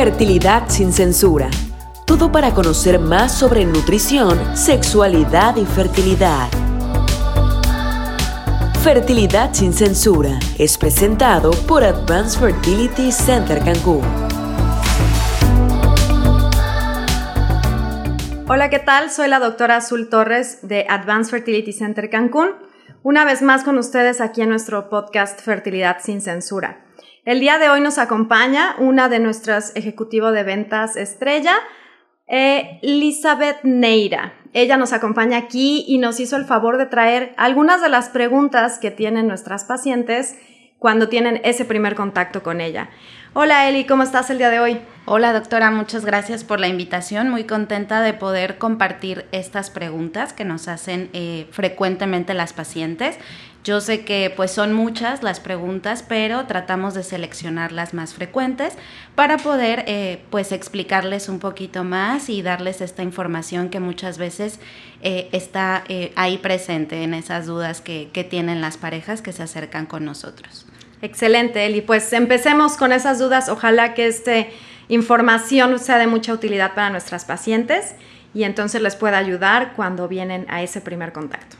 Fertilidad sin censura. Todo para conocer más sobre nutrición, sexualidad y fertilidad. Fertilidad sin censura es presentado por Advanced Fertility Center Cancún. Hola, ¿qué tal? Soy la doctora Azul Torres de Advanced Fertility Center Cancún. Una vez más con ustedes aquí en nuestro podcast Fertilidad sin censura. El día de hoy nos acompaña una de nuestras ejecutivos de ventas estrella, eh, Elizabeth Neira. Ella nos acompaña aquí y nos hizo el favor de traer algunas de las preguntas que tienen nuestras pacientes cuando tienen ese primer contacto con ella. Hola Eli, ¿cómo estás el día de hoy? Hola doctora, muchas gracias por la invitación. Muy contenta de poder compartir estas preguntas que nos hacen eh, frecuentemente las pacientes. Yo sé que pues son muchas las preguntas, pero tratamos de seleccionar las más frecuentes para poder eh, pues explicarles un poquito más y darles esta información que muchas veces eh, está ahí presente en esas dudas que, que tienen las parejas que se acercan con nosotros. Excelente, Eli. Pues empecemos con esas dudas. Ojalá que esta información sea de mucha utilidad para nuestras pacientes y entonces les pueda ayudar cuando vienen a ese primer contacto.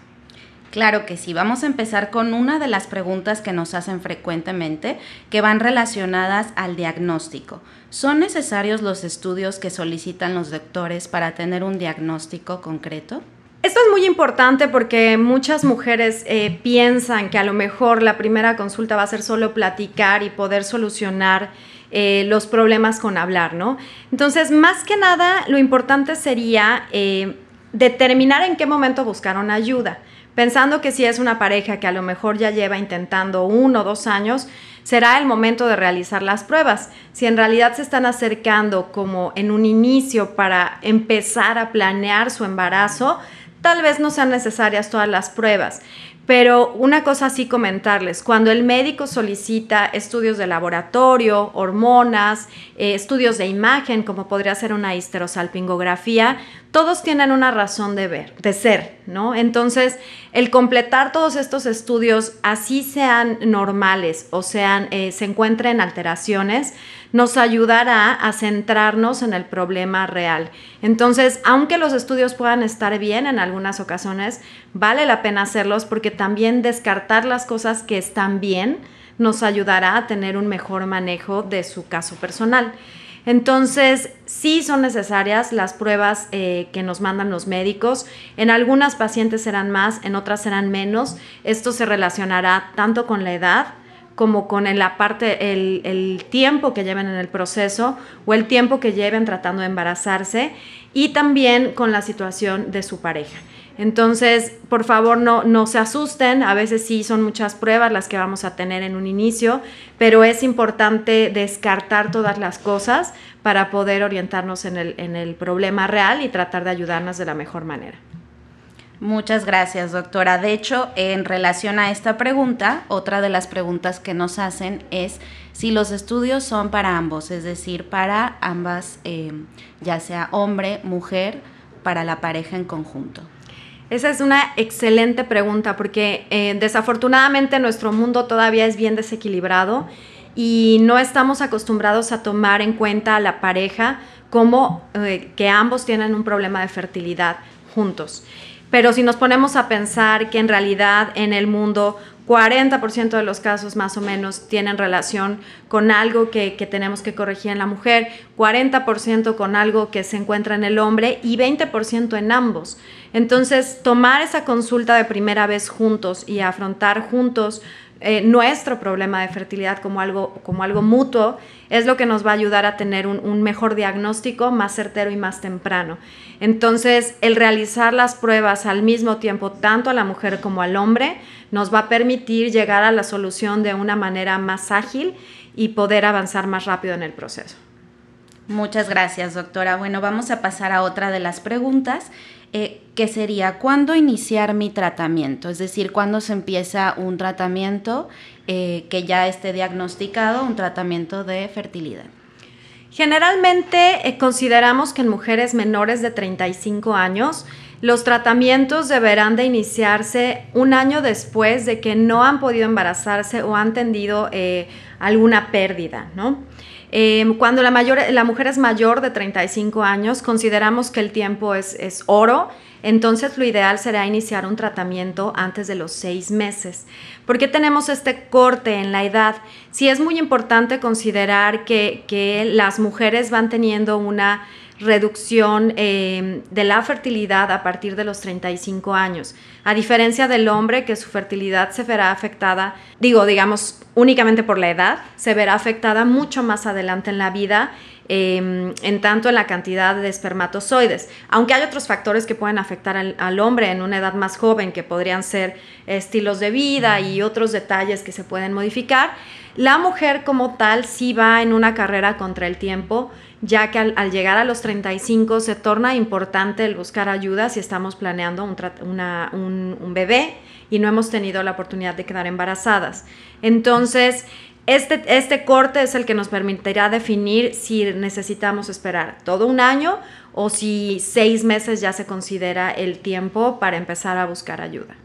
Claro que sí, vamos a empezar con una de las preguntas que nos hacen frecuentemente que van relacionadas al diagnóstico. ¿Son necesarios los estudios que solicitan los doctores para tener un diagnóstico concreto? Esto es muy importante porque muchas mujeres eh, piensan que a lo mejor la primera consulta va a ser solo platicar y poder solucionar eh, los problemas con hablar, ¿no? Entonces, más que nada, lo importante sería eh, determinar en qué momento buscaron ayuda. Pensando que si es una pareja que a lo mejor ya lleva intentando uno o dos años, será el momento de realizar las pruebas. Si en realidad se están acercando como en un inicio para empezar a planear su embarazo, Tal vez no sean necesarias todas las pruebas, pero una cosa así comentarles, cuando el médico solicita estudios de laboratorio, hormonas, eh, estudios de imagen, como podría ser una histerosalpingografía, todos tienen una razón de ver, de ser, ¿no? Entonces, el completar todos estos estudios, así sean normales o sean, eh, se encuentren alteraciones, nos ayudará a centrarnos en el problema real. Entonces, aunque los estudios puedan estar bien en algunas ocasiones, vale la pena hacerlos porque también descartar las cosas que están bien nos ayudará a tener un mejor manejo de su caso personal. Entonces, sí son necesarias las pruebas eh, que nos mandan los médicos. En algunas pacientes serán más, en otras serán menos. Esto se relacionará tanto con la edad como con la parte, el, el tiempo que lleven en el proceso o el tiempo que lleven tratando de embarazarse y también con la situación de su pareja. Entonces, por favor, no, no se asusten. A veces sí son muchas pruebas las que vamos a tener en un inicio, pero es importante descartar todas las cosas para poder orientarnos en el, en el problema real y tratar de ayudarnos de la mejor manera. Muchas gracias, doctora. De hecho, en relación a esta pregunta, otra de las preguntas que nos hacen es si los estudios son para ambos, es decir, para ambas, eh, ya sea hombre, mujer, para la pareja en conjunto. Esa es una excelente pregunta porque eh, desafortunadamente nuestro mundo todavía es bien desequilibrado y no estamos acostumbrados a tomar en cuenta a la pareja como eh, que ambos tienen un problema de fertilidad juntos. Pero si nos ponemos a pensar que en realidad en el mundo 40% de los casos más o menos tienen relación con algo que, tenemos que corregir en la mujer, 40% con algo que se encuentra en el hombre y 20% en ambos. Entonces, tomar esa consulta de primera vez juntos y afrontar juntos eh, nuestro problema de fertilidad como algo, como algo mutuo es lo que nos va a ayudar a tener un, un, mejor diagnóstico más certero y más temprano. Entonces, el realizar las pruebas al mismo tiempo, tanto a la mujer como al hombre, nos va a permitir llegar a la solución de una manera más ágil y poder avanzar más rápido en el proceso. Muchas gracias, doctora. Bueno, vamos a pasar a otra de las preguntas eh, que sería cuándo iniciar mi tratamiento, es decir, cuándo se empieza un tratamiento eh, que ya esté diagnosticado, un tratamiento de fertilidad. Generalmente eh, consideramos que en mujeres menores de 35 años los tratamientos deberán de iniciarse un año después de que no han podido embarazarse o han tenido alguna pérdida, ¿no? Em, cuando la, mujer es mayor de 35 años, consideramos que el tiempo es, oro, entonces lo ideal será iniciar un tratamiento antes de los seis meses. ¿Por qué tenemos este corte en la edad? Sí es muy importante considerar que las mujeres van teniendo una reducción eh, de la fertilidad a partir de los 35 años, a diferencia del hombre que su fertilidad se verá afectada, digo, digamos, únicamente por la edad, se verá afectada mucho más adelante en la vida, em, en tanto en la cantidad de espermatozoides, aunque hay otros factores que pueden afectar al, al hombre en una edad más joven, que podrían ser estilos de vida y otros detalles que se pueden modificar, la mujer como tal sí va en una carrera contra el tiempo, ya que al, llegar a los 35 se torna importante el buscar ayuda si estamos planeando un, bebé y no hemos tenido la oportunidad de quedar embarazadas. Entonces, este, este corte es el que nos permitirá definir si necesitamos esperar todo un año o si seis meses ya se considera el tiempo para empezar a buscar ayuda.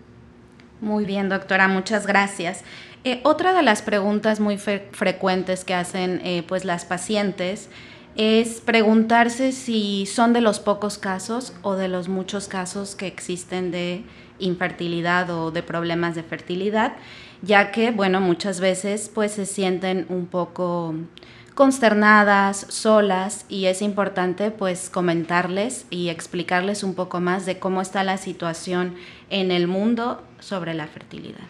Muy bien, doctora, muchas gracias. Eh, otra de las preguntas muy frecuentes que hacen eh, pues las pacientes es preguntarse si son de los pocos casos o de los muchos casos que existen de infertilidad o de problemas de fertilidad, ya que, bueno, muchas veces pues se sienten un poco consternadas, solas y es importante pues comentarles y explicarles un poco más de cómo está la situación en el mundo sobre la fertilidad.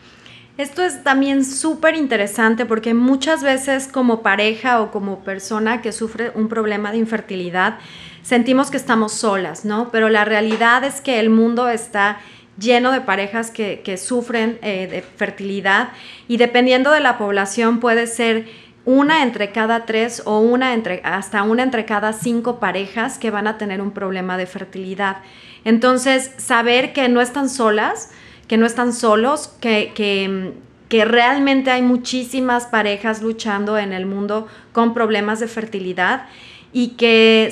Esto es también súper interesante porque muchas veces como pareja o como persona que sufre un problema de infertilidad, sentimos que estamos solas, ¿no? Pero la realidad es que el mundo está lleno de parejas que, sufren eh, de fertilidad y dependiendo de la población puede ser una entre cada tres o una entre, hasta una entre cada cinco parejas que van a tener un problema de fertilidad. Entonces, saber que no están solas, que no están solos, que, que, realmente hay muchísimas parejas luchando en el mundo con problemas de fertilidad y que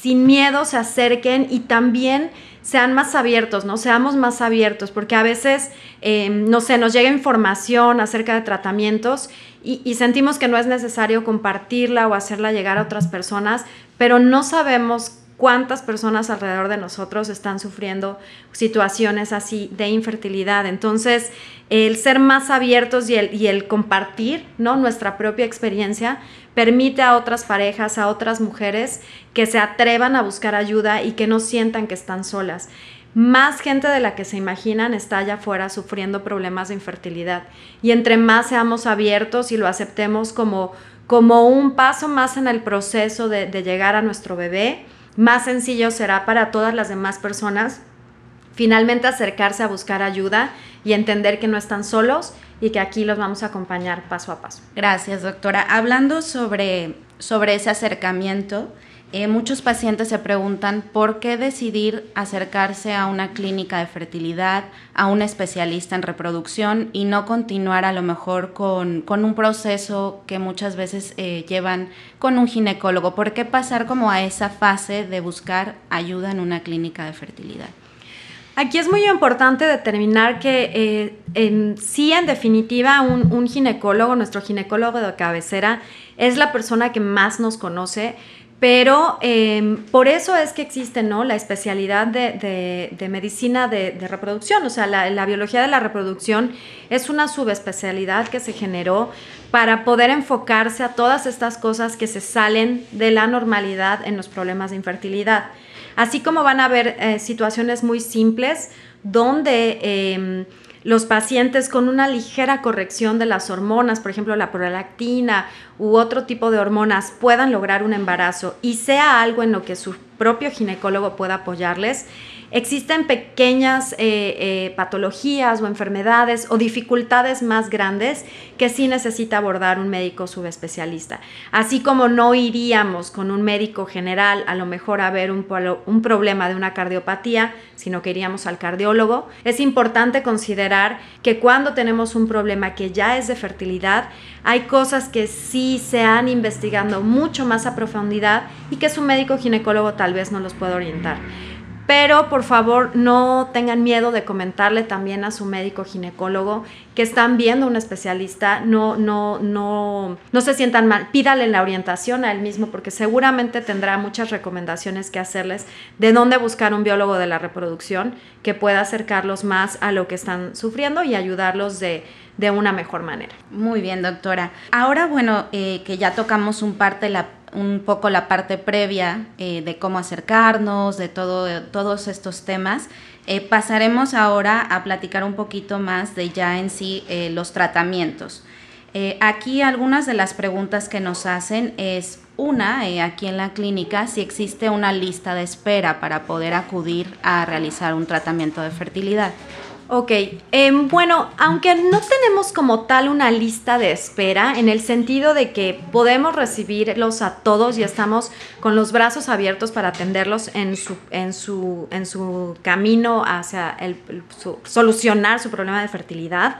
sin miedo se acerquen y también sean más abiertos, ¿no? Seamos más abiertos, porque a veces, em, no sé, nos llega información acerca de tratamientos y, y, sentimos que no es necesario compartirla o hacerla llegar a otras personas, pero no sabemos cuántas personas alrededor de nosotros están sufriendo situaciones así de infertilidad. Entonces, el ser más abiertos y el, compartir ¿no? nuestra propia experiencia permite a otras parejas, a otras mujeres que se atrevan a buscar ayuda y que no sientan que están solas. Más gente de la que se imaginan está allá afuera sufriendo problemas de infertilidad. Y entre más seamos abiertos y lo aceptemos como, como un paso más en el proceso de, de llegar a nuestro bebé, más sencillo será para todas las demás personas finalmente acercarse a buscar ayuda y entender que no están solos y que aquí los vamos a acompañar paso a paso. Gracias, doctora. Hablando sobre, sobre ese acercamiento, eh, muchos pacientes se preguntan por qué decidir acercarse a una clínica de fertilidad, a un especialista en reproducción y no continuar a lo mejor con, un proceso que muchas veces eh, llevan con un ginecólogo. ¿Por qué pasar como a esa fase de buscar ayuda en una clínica de fertilidad? Aquí es muy importante determinar que eh, en, sí, en definitiva, un, un ginecólogo, nuestro ginecólogo de cabecera, es la persona que más nos conoce pero em, por eso es que existe ¿no? la especialidad de, medicina de, reproducción, o sea, la, biología de la reproducción es una subespecialidad que se generó para poder enfocarse a todas estas cosas que se salen de la normalidad en los problemas de infertilidad. Así como van a haber eh, situaciones muy simples donde em, los pacientes con una ligera corrección de las hormonas, por ejemplo la prolactina u otro tipo de hormonas, puedan lograr un embarazo y sea algo en lo que su propio ginecólogo pueda apoyarles, Existen pequeñas eh, eh, patologías o enfermedades o dificultades más grandes que sí necesita abordar un médico subespecialista. Así como no iríamos con un médico general a lo mejor a ver un, un problema de una cardiopatía, sino que iríamos al cardiólogo, es importante considerar que cuando tenemos un problema que ya es de fertilidad, hay cosas que sí se han investigado mucho más a profundidad y que su médico ginecólogo tal vez no los pueda orientar. Pero por favor no tengan miedo de comentarle también a su médico ginecólogo que están viendo un especialista, no, no, no, no se sientan mal, pídale la orientación a él mismo porque seguramente tendrá muchas recomendaciones que hacerles de dónde buscar un biólogo de la reproducción que pueda acercarlos más a lo que están sufriendo y ayudarlos de de una mejor manera. Muy bien, doctora. Ahora, bueno, eh, que ya tocamos un, parte, la, un poco la parte previa eh, de cómo acercarnos, de todo, todos estos temas, eh, pasaremos ahora a platicar un poquito más de ya en sí los tratamientos. aquí algunas de las preguntas que nos hacen es, una, aquí en la clínica, si existe una lista de espera para poder acudir a realizar un tratamiento de fertilidad. Ok, em, bueno, aunque no tenemos como tal una lista de espera, en el sentido de que podemos recibirlos a todos y estamos con los brazos abiertos para atenderlos en su, en su, en su camino hacia el, solucionar su problema de fertilidad,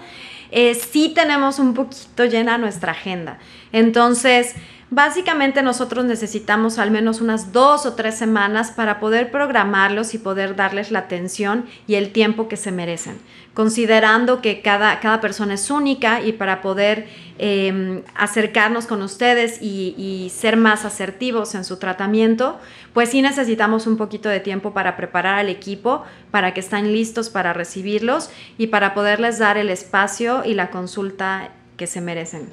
eh, sí tenemos un poquito llena nuestra agenda. Entonces, Básicamente nosotros necesitamos al menos unas dos o tres semanas para poder programarlos y poder darles la atención y el tiempo que se merecen, considerando que cada, cada persona es única y para poder em, acercarnos con ustedes y, y, ser más asertivos en su tratamiento, pues sí necesitamos un poquito de tiempo para preparar al equipo, para que estén listos para recibirlos y para poderles dar el espacio y la consulta que se merecen.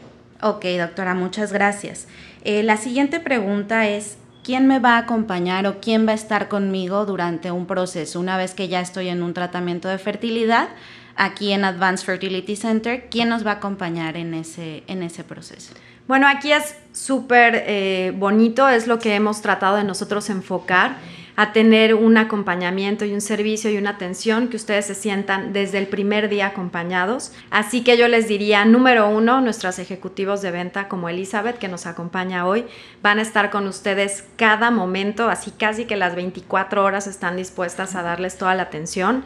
Ok, doctora, muchas gracias. Eh, la siguiente pregunta es, ¿quién me va a acompañar o quién va a estar conmigo durante un proceso? Una vez que ya estoy en un tratamiento de fertilidad, aquí en Advanced Fertility Center, ¿quién nos va a acompañar en ese, en ese proceso? Bueno, aquí es súper eh, bonito, es lo que hemos tratado de nosotros enfocar a tener un acompañamiento y un servicio y una atención que ustedes se sientan desde el primer día acompañados. Así que yo les diría, número uno, nuestros ejecutivos de venta como Elizabeth, que nos acompaña hoy, van a estar con ustedes cada momento, así casi que las 24 horas están dispuestas a darles toda la atención.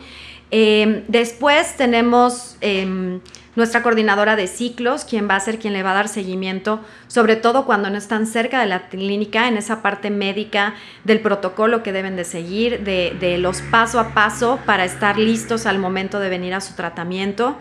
Eh, después tenemos... Em, nuestra coordinadora de ciclos, quien va a ser quien le va a dar seguimiento, sobre todo cuando no están cerca de la clínica, en esa parte médica del protocolo que deben de seguir, de, de los paso a paso para estar listos al momento de venir a su tratamiento.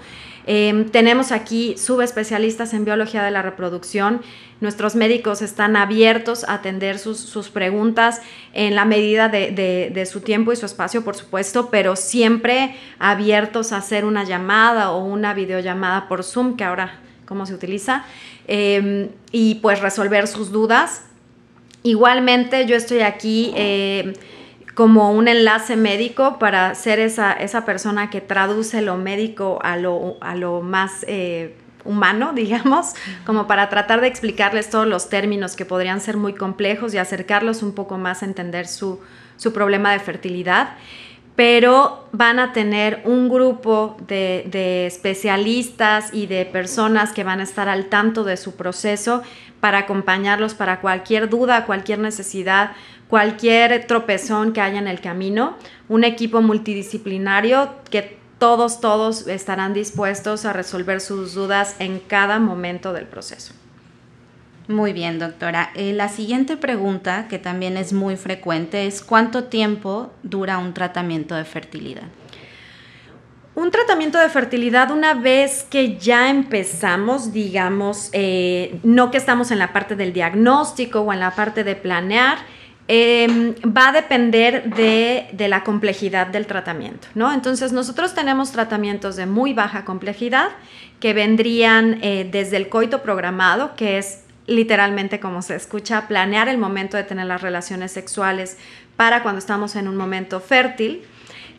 Em, tenemos aquí subespecialistas en biología de la reproducción. Nuestros médicos están abiertos a atender sus, preguntas en la medida de, su tiempo y su espacio, por supuesto, pero siempre abiertos a hacer una llamada o una videollamada por Zoom, que ahora cómo se utiliza, em, y pues resolver sus dudas. Igualmente yo estoy aquí eh, como un enlace médico para ser esa, esa persona que traduce lo médico a lo, a lo más eh, humano, digamos, como para tratar de explicarles todos los términos que podrían ser muy complejos y acercarlos un poco más a entender su, su problema de fertilidad. Pero van a tener un grupo de, de, especialistas y de personas que van a estar al tanto de su proceso para acompañarlos para cualquier duda, cualquier necesidad cualquier tropezón que haya en el camino, un equipo multidisciplinario que todos, todos estarán dispuestos a resolver sus dudas en cada momento del proceso. Muy bien, doctora. Eh, la siguiente pregunta, que también es muy frecuente, es ¿cuánto tiempo dura un tratamiento de fertilidad? Un tratamiento de fertilidad, una vez que ya empezamos, digamos, eh, no que estamos en la parte del diagnóstico o en la parte de planear, Em, va a depender de, la complejidad del tratamiento, ¿no? Entonces nosotros tenemos tratamientos de muy baja complejidad que vendrían eh, desde el coito programado, que es literalmente como se escucha, planear el momento de tener las relaciones sexuales para cuando estamos en un momento fértil,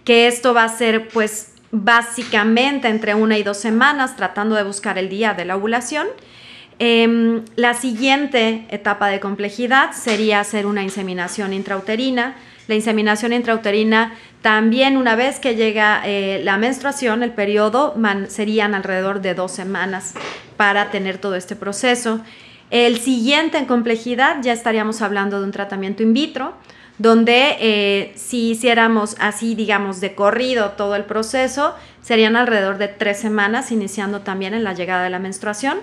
que esto va a ser pues básicamente entre una y dos semanas tratando de buscar el día de la ovulación Em, la siguiente etapa de complejidad sería hacer una inseminación intrauterina. La inseminación intrauterina también una vez que llega eh, la menstruación, el periodo, serían alrededor de dos semanas para tener todo este proceso. El siguiente en complejidad ya estaríamos hablando de un tratamiento in vitro, donde eh, si hiciéramos así, digamos, de corrido todo el proceso, serían alrededor de tres semanas, iniciando también en la llegada de la menstruación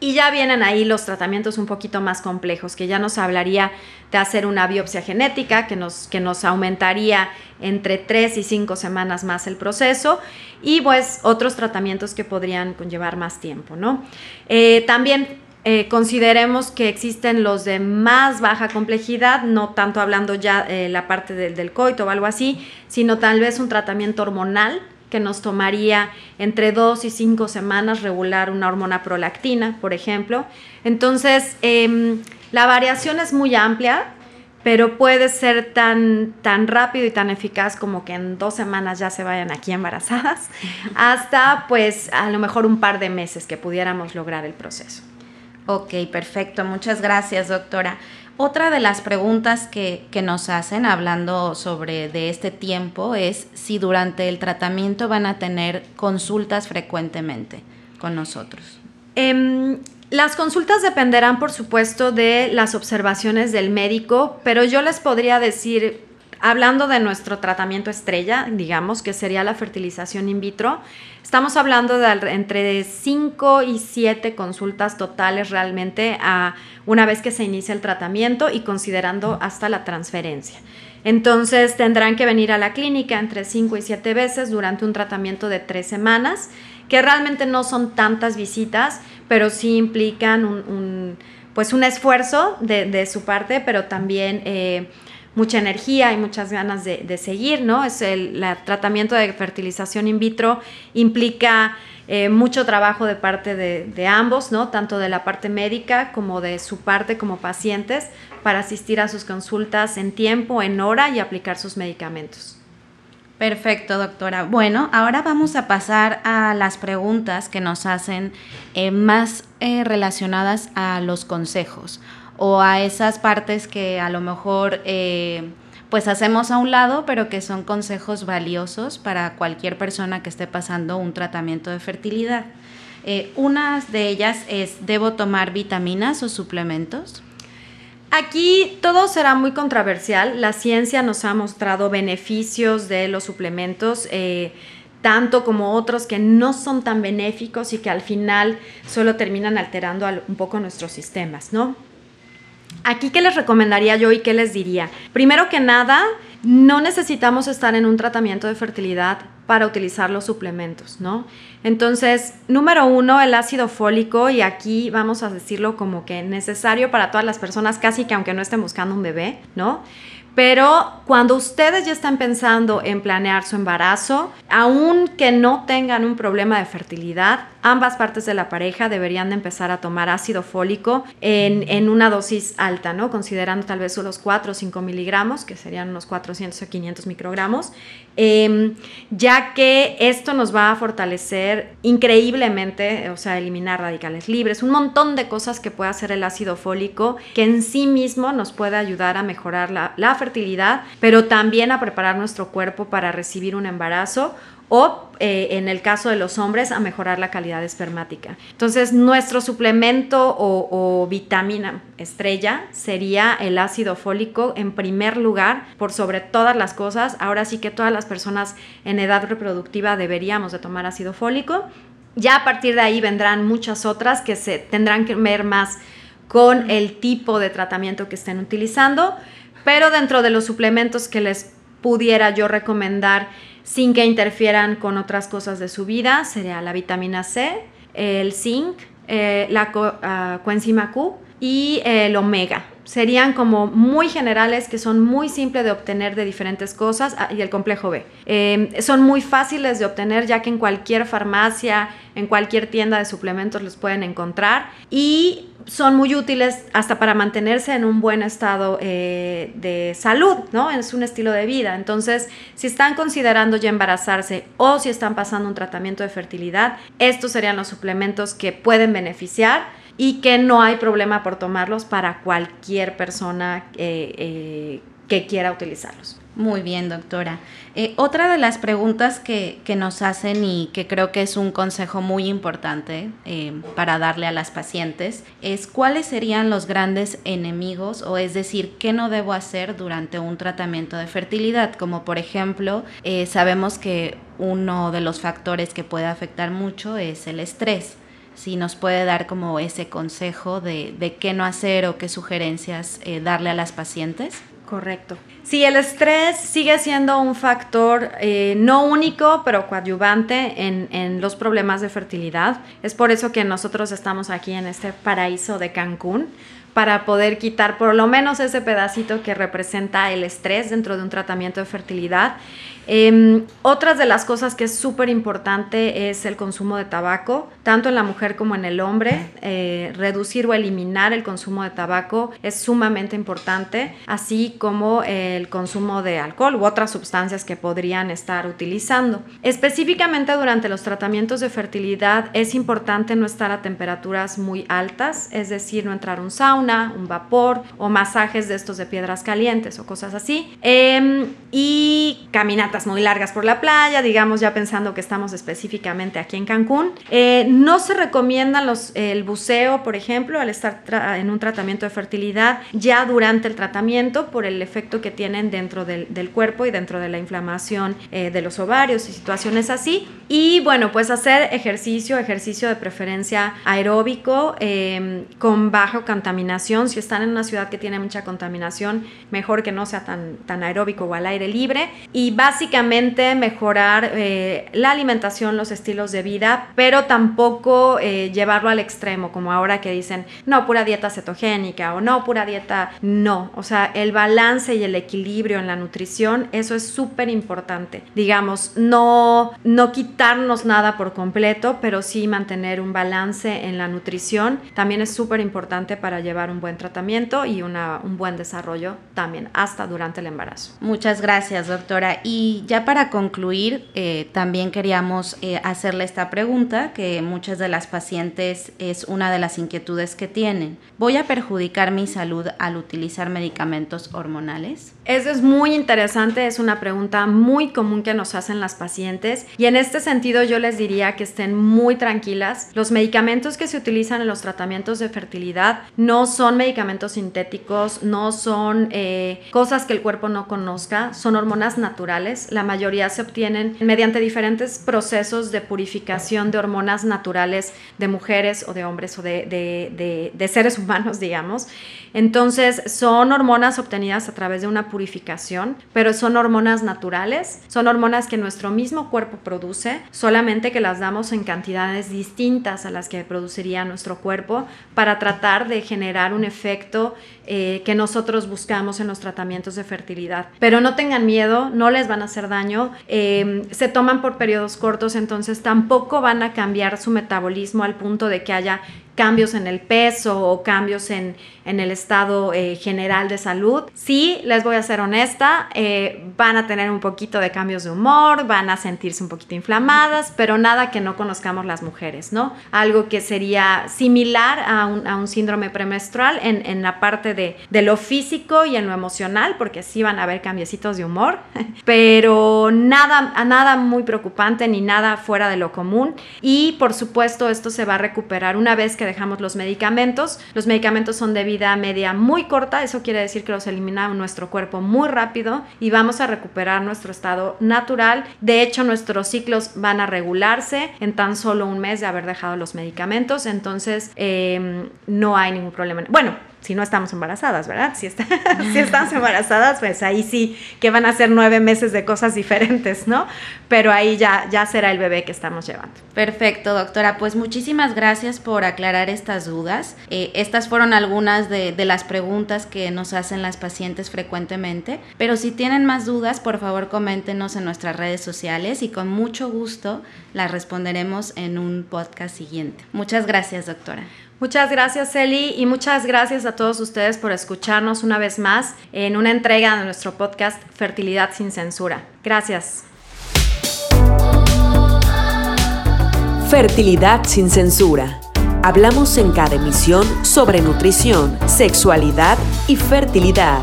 Y ya vienen ahí los tratamientos un poquito más complejos, que ya nos hablaría de hacer una biopsia genética, que nos, que nos aumentaría entre 3 y 5 semanas más el proceso, y pues otros tratamientos que podrían conllevar más tiempo, ¿no? Eh, también eh, consideremos que existen los de más baja complejidad, no tanto hablando ya eh, la parte del coito o algo así, sino tal vez un tratamiento hormonal que nos tomaría entre dos y cinco semanas regular una hormona prolactina, por ejemplo. Entonces, em, la variación es muy amplia, pero puede ser tan, tan rápido y tan eficaz como que en dos semanas ya se vayan aquí embarazadas, hasta pues a lo mejor un par de meses que pudiéramos lograr el proceso. Ok, perfecto. Muchas gracias, doctora. Otra de las preguntas que, nos hacen hablando sobre de este tiempo es si durante el tratamiento van a tener consultas frecuentemente con nosotros. Em, las consultas dependerán, por supuesto, de las observaciones del médico, pero yo les podría decir, hablando de nuestro tratamiento estrella, digamos, que sería la fertilización in vitro, estamos hablando de entre 5 y 7 consultas totales realmente a una vez que se inicia el tratamiento y considerando hasta la transferencia. Entonces tendrán que venir a la clínica entre 5 y 7 veces durante un tratamiento de 3 semanas, que realmente no son tantas visitas, pero sí implican un, pues un esfuerzo de, su parte, pero también eh, mucha energía y muchas ganas de, seguir, ¿no? Es el tratamiento de fertilización in vitro implica eh, mucho trabajo de parte de, ambos, ¿no? tanto de la parte médica como de su parte como pacientes, para asistir a sus consultas en tiempo, en hora y aplicar sus medicamentos. Perfecto, doctora. Bueno, ahora vamos a pasar a las preguntas que nos hacen eh, más eh, relacionadas a los consejos o a esas partes que a lo mejor pues hacemos a un lado, pero que son consejos valiosos para cualquier persona que esté pasando un tratamiento de fertilidad. Eh, una de ellas es, ¿debo tomar vitaminas o suplementos? Aquí todo será muy controversial. La ciencia nos ha mostrado beneficios de los suplementos. Eh, tanto como otros que no son tan benéficos y que al final solo terminan alterando un poco nuestros sistemas, ¿no? Aquí, ¿qué les recomendaría yo y qué les diría? Primero que nada, no necesitamos estar en un tratamiento de fertilidad para utilizar los suplementos, ¿no? Entonces, número uno, el ácido fólico, y aquí vamos a decirlo como que necesario para todas las personas, casi que aunque no estén buscando un bebé, ¿no? Pero cuando ustedes ya están pensando en planear su embarazo, aunque no tengan un problema de fertilidad, ambas partes de la pareja deberían de empezar a tomar ácido fólico en, una dosis alta, ¿no? Considerando tal vez unos 4 o 5 miligramos, que serían unos 400 o 500 microgramos, em, ya que esto nos va a fortalecer increíblemente, o sea, eliminar radicales libres, un montón de cosas que puede hacer el ácido fólico, que en sí mismo nos puede ayudar a mejorar la, la fertilidad, pero también a preparar nuestro cuerpo para recibir un embarazo o eh, en el caso de los hombres a mejorar la calidad espermática. Entonces nuestro suplemento o, vitamina estrella sería el ácido fólico en primer lugar por sobre todas las cosas. Ahora sí que todas las personas en edad reproductiva deberíamos de tomar ácido fólico. Ya a partir de ahí vendrán muchas otras que se tendrán que ver más con el tipo de tratamiento que estén utilizando, pero dentro de los suplementos que les pudiera yo recomendar sin que interfieran con otras cosas de su vida, sería la vitamina C, el zinc, eh, la ah, coenzima Q y el omega. Serían como muy generales que son muy simples de obtener de diferentes cosas ah, y el complejo B. Em, son muy fáciles de obtener ya que en cualquier farmacia, en cualquier tienda de suplementos los pueden encontrar y son muy útiles hasta para mantenerse en un buen estado eh, de salud, ¿no? Es un estilo de vida. Entonces, si están considerando ya embarazarse o si están pasando un tratamiento de fertilidad, estos serían los suplementos que pueden beneficiar y que no hay problema por tomarlos para cualquier persona eh, eh, que quiera utilizarlos. Muy bien, doctora. Eh, otra de las preguntas que, nos hacen y que creo que es un consejo muy importante para darle a las pacientes es cuáles serían los grandes enemigos o es decir, qué no debo hacer durante un tratamiento de fertilidad, como por ejemplo, sabemos que uno de los factores que puede afectar mucho es el estrés si nos puede dar como ese consejo de, de qué no hacer o qué sugerencias eh, darle a las pacientes. Correcto. Sí, el estrés sigue siendo un factor eh, no único, pero coadyuvante en, en, los problemas de fertilidad. Es por eso que nosotros estamos aquí en este paraíso de Cancún, para poder quitar por lo menos ese pedacito que representa el estrés dentro de un tratamiento de fertilidad Em, otras de las cosas que es súper importante es el consumo de tabaco, tanto en la mujer como en el hombre. Eh, reducir o eliminar el consumo de tabaco es sumamente importante, así como el consumo de alcohol u otras sustancias que podrían estar utilizando. Específicamente durante los tratamientos de fertilidad es importante no estar a temperaturas muy altas, es decir, no entrar un sauna, un vapor o masajes de estos de piedras calientes o cosas así. Em, y caminatas muy largas por la playa, digamos ya pensando que estamos específicamente aquí en Cancún. Eh, no se recomienda el buceo, por ejemplo, al estar en un tratamiento de fertilidad ya durante el tratamiento por el efecto que tienen dentro del, cuerpo y dentro de la inflamación eh, de los ovarios y situaciones así. Y bueno, pues hacer ejercicio, ejercicio de preferencia aeróbico em, con baja contaminación. Si están en una ciudad que tiene mucha contaminación, mejor que no sea tan, tan aeróbico o al aire libre. Y básicamente mejorar eh, la alimentación, los estilos de vida, pero tampoco eh, llevarlo al extremo, como ahora que dicen, no, pura dieta cetogénica o no, pura dieta, no. O sea, el balance y el equilibrio en la nutrición, eso es súper importante. Digamos, no, no quitarnos nada por completo, pero sí mantener un balance en la nutrición. También es súper importante para llevar un buen tratamiento y una, un buen desarrollo también, hasta durante el embarazo. Muchas gracias, doctora. Y ya para concluir, eh, también queríamos eh, hacerle esta pregunta, que muchas de las pacientes es una de las inquietudes que tienen. ¿Voy a perjudicar mi salud al utilizar medicamentos hormonales? Eso es muy interesante, es una pregunta muy común que nos hacen las pacientes y en este sentido yo les diría que estén muy tranquilas. Los medicamentos que se utilizan en los tratamientos de fertilidad no son medicamentos sintéticos, no son eh, cosas que el cuerpo no conozca, son hormonas naturales la mayoría se obtienen mediante diferentes procesos de purificación de hormonas naturales de mujeres o de hombres o de, de seres humanos, digamos. Entonces, son hormonas obtenidas a través de una purificación, pero son hormonas naturales, son hormonas que nuestro mismo cuerpo produce, solamente que las damos en cantidades distintas a las que produciría nuestro cuerpo para tratar de generar un efecto eh, que nosotros buscamos en los tratamientos de fertilidad. Pero no tengan miedo, no les van a hacer daño, eh, se toman por periodos cortos, entonces tampoco van a cambiar su metabolismo al punto de que haya cambios en el peso o cambios en, el estado eh, general de salud. Sí, les voy a ser honesta, eh, van a tener un poquito de cambios de humor, van a sentirse un poquito inflamadas, pero nada que no conozcamos las mujeres, ¿no? Algo que sería similar a un, síndrome premenstrual en, en, la parte de, de, lo físico y en lo emocional, porque sí van a haber cambiecitos de humor, pero nada, nada muy preocupante ni nada fuera de lo común. Y por supuesto, esto se va a recuperar una vez que dejamos los medicamentos. Los medicamentos son de vida media muy corta, eso quiere decir que los eliminamos nuestro cuerpo muy rápido y vamos a recuperar nuestro estado natural. De hecho, nuestros ciclos van a regularse en tan solo un mes de haber dejado los medicamentos, entonces em, no hay ningún problema. Bueno, si no estamos embarazadas, ¿verdad? Si, si estamos embarazadas, pues ahí sí que van a ser nueve meses de cosas diferentes, ¿no? Pero ahí ya, ya será el bebé que estamos llevando. Perfecto, doctora. Pues muchísimas gracias por aclarar estas dudas. Eh, estas fueron algunas de, de las preguntas que nos hacen las pacientes frecuentemente, pero si tienen más dudas, por favor coméntenos en nuestras redes sociales y con mucho gusto las responderemos en un podcast siguiente. Muchas gracias, doctora. Muchas gracias, Eli, y muchas gracias a todos ustedes por escucharnos una vez más en una entrega de nuestro podcast Fertilidad sin Censura. Gracias. Fertilidad sin Censura. Hablamos en cada emisión sobre nutrición, sexualidad y fertilidad.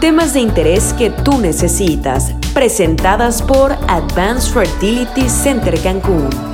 Temas de interés que tú necesitas, presentadas por Advanced Fertility Center Cancún.